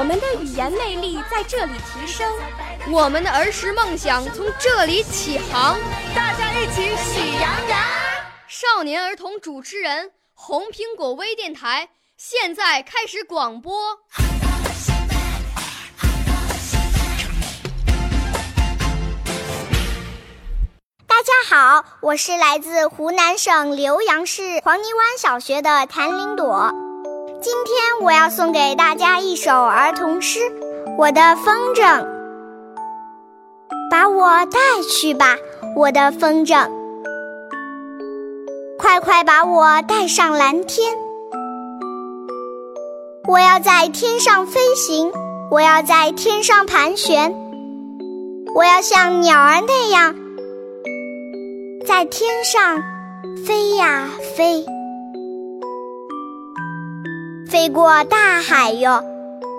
我们的语言魅力在这里提升，我们的儿时梦想从这里起航。大家一起喜羊羊。少年儿童主持人，红苹果微电台。现在开始广播。大家好，我是来自湖南省浏阳市黄泥湾小学的谭林朵。今天我要送给大家一首儿童诗《我的风筝》。把我带去吧，我的风筝，快快把我带上蓝天。我要在天上飞行，我要在天上盘旋，我要像鸟儿那样在天上飞呀飞，飞过大海哟，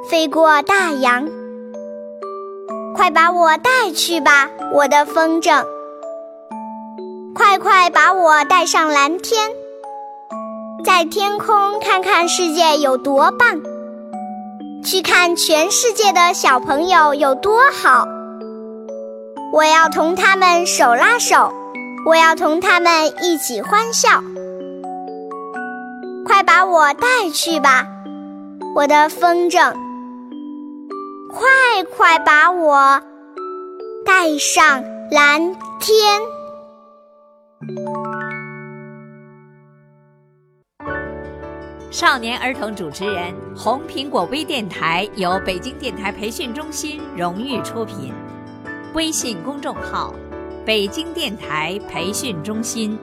飞过大洋。快把我带去吧，我的风筝！快快把我带上蓝天。在天空看看世界有多棒，去看全世界的小朋友有多好。我要同他们手拉手，我要同他们一起欢笑。把我带去吧，我的风筝！快快把我带上蓝天。少年儿童主持人，红苹果微电台由北京电台培训中心荣誉出品，微信公众号：北京电台培训中心。